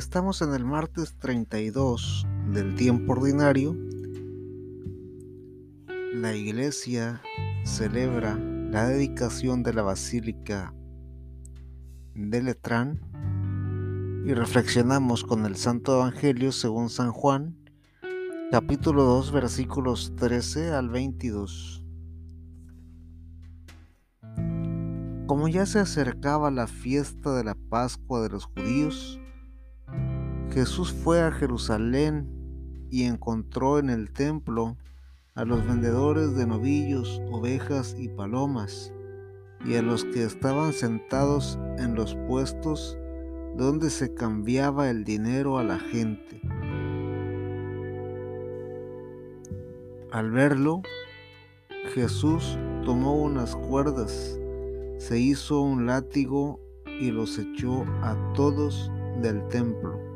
Estamos en el martes 32 del tiempo ordinario. La iglesia celebra la dedicación de la Basílica de Letrán y reflexionamos con el Santo Evangelio según San Juan, capítulo 2, versículos 13 al 22. Como ya se acercaba la fiesta de la Pascua de los judíos, Jesús fue a Jerusalén y encontró en el templo a los vendedores de novillos, ovejas y palomas, y a los que estaban sentados en los puestos donde se cambiaba el dinero a la gente. Al verlo, Jesús tomó unas cuerdas, se hizo un látigo y los echó a todos del templo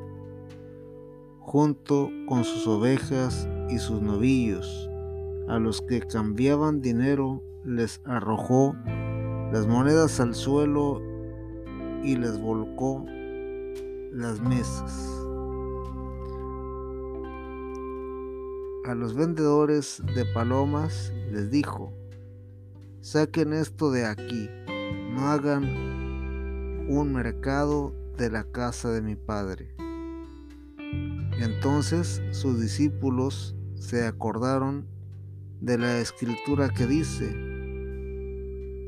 junto con sus ovejas y sus novillos. A los que cambiaban dinero les arrojó las monedas al suelo y les volcó las mesas. A los vendedores de palomas les dijo, saquen esto de aquí, no hagan un mercado de la casa de mi padre. Entonces sus discípulos se acordaron de la escritura que dice,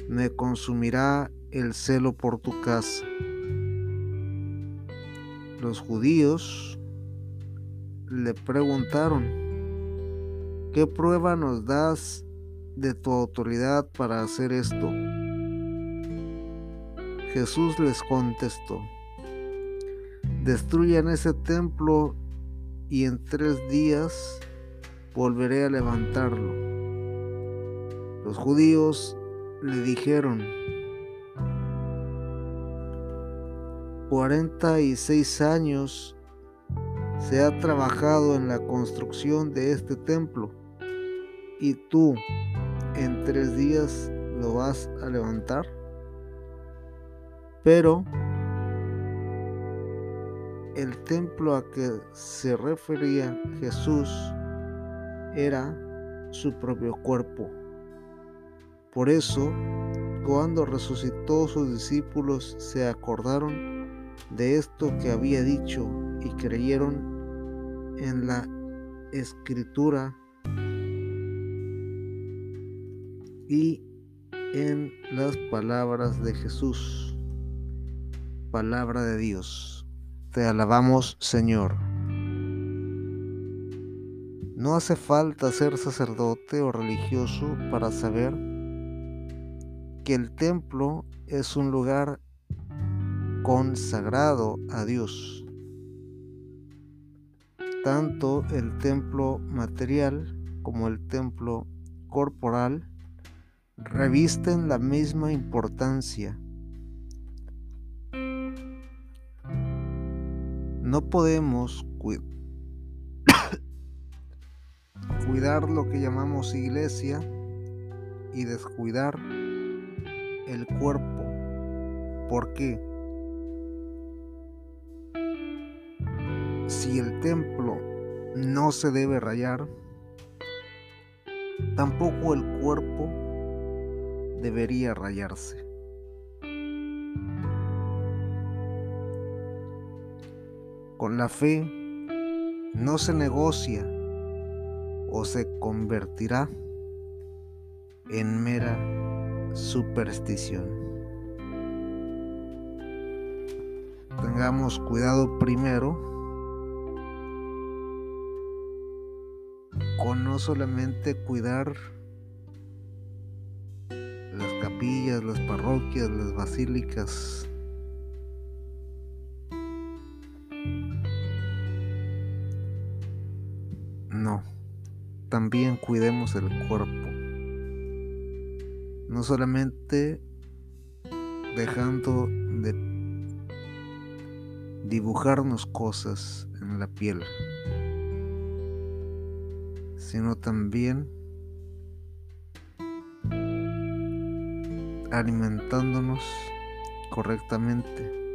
me consumirá el celo por tu casa. Los judíos le preguntaron, ¿qué prueba nos das de tu autoridad para hacer esto? Jesús les contestó, destruyan ese templo y en tres días volveré a levantarlo. Los judíos le dijeron, 46 años se ha trabajado en la construcción de este templo y tú en tres días lo vas a levantar. Pero el templo a que se refería Jesús era su propio cuerpo. Por eso, cuando resucitó sus discípulos se acordaron de esto que había dicho y creyeron en la escritura y en las palabras de Jesús, palabra de Dios. Te alabamos, Señor. No hace falta ser sacerdote o religioso para saber que el templo es un lugar consagrado a Dios. Tanto el templo material como el templo corporal revisten la misma importancia No podemos cuidar lo que llamamos iglesia y descuidar el cuerpo. ¿Por qué? Si el templo no se debe rayar, tampoco el cuerpo debería rayarse. Con la fe no se negocia o se convertirá en mera superstición. Tengamos cuidado primero con no solamente cuidar las capillas, las parroquias, las basílicas también cuidemos el cuerpo. No solamente dejando de dibujarnos cosas en la piel, sino también alimentándonos correctamente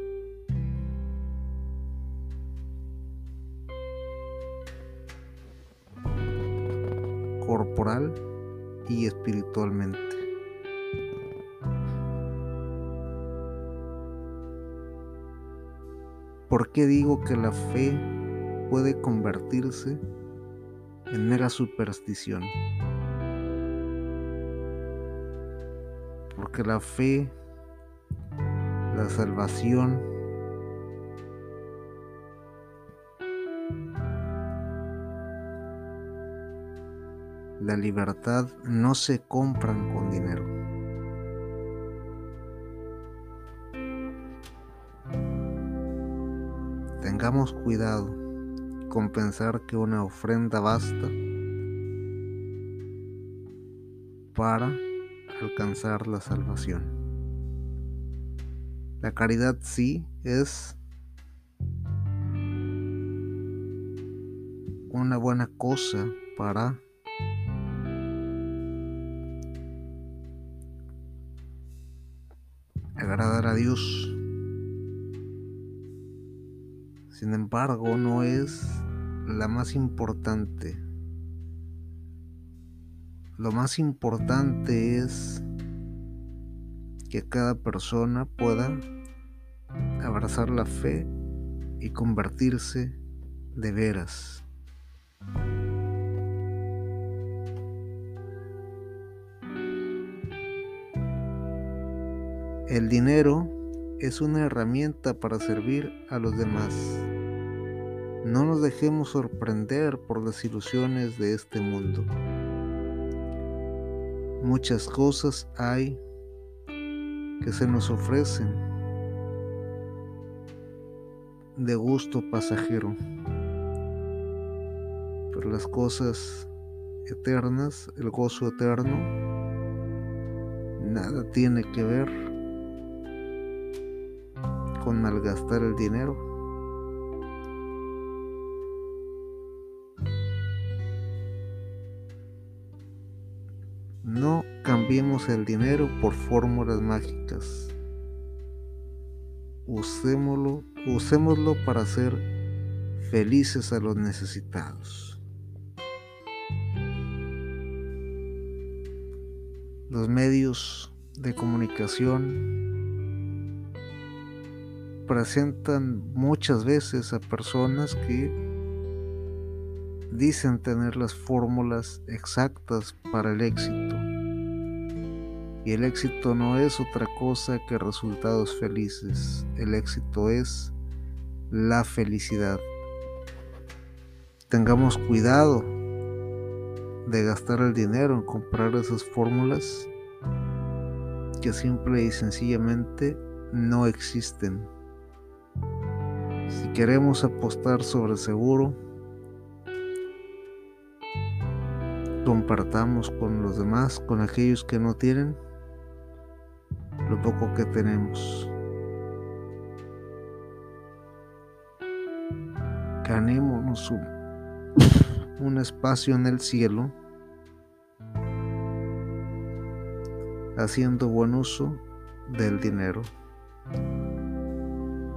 corporal y espiritualmente. ¿Por qué digo que la fe puede convertirse en mera superstición? Porque la fe, la salvación, la libertad no se compran con dinero. Tengamos cuidado con pensar que una ofrenda basta para alcanzar la salvación. La caridad sí es una buena cosa para agradar a Dios. Sin embargo, no es la más importante. Lo más importante es que cada persona pueda abrazar la fe y convertirse de veras. El dinero es una herramienta para servir a los demás. No nos dejemos sorprender por las ilusiones de este mundo. Muchas cosas hay que se nos ofrecen de gusto pasajero, pero las cosas eternas, el gozo eterno, nada tiene que ver con malgastar el dinero. No cambiemos el dinero por fórmulas mágicas. Usémoslo, usémoslo para hacer felices a los necesitados. Los medios de comunicación presentan muchas veces a personas que dicen tener las fórmulas exactas para el éxito. Y el éxito no es otra cosa que resultados felices. El éxito es la felicidad. Tengamos cuidado de gastar el dinero en comprar esas fórmulas que simple y sencillamente no existen. Si queremos apostar sobre seguro, compartamos con los demás, con aquellos que no tienen, lo poco que tenemos. Ganémonos un, un espacio en el cielo, haciendo buen uso del dinero.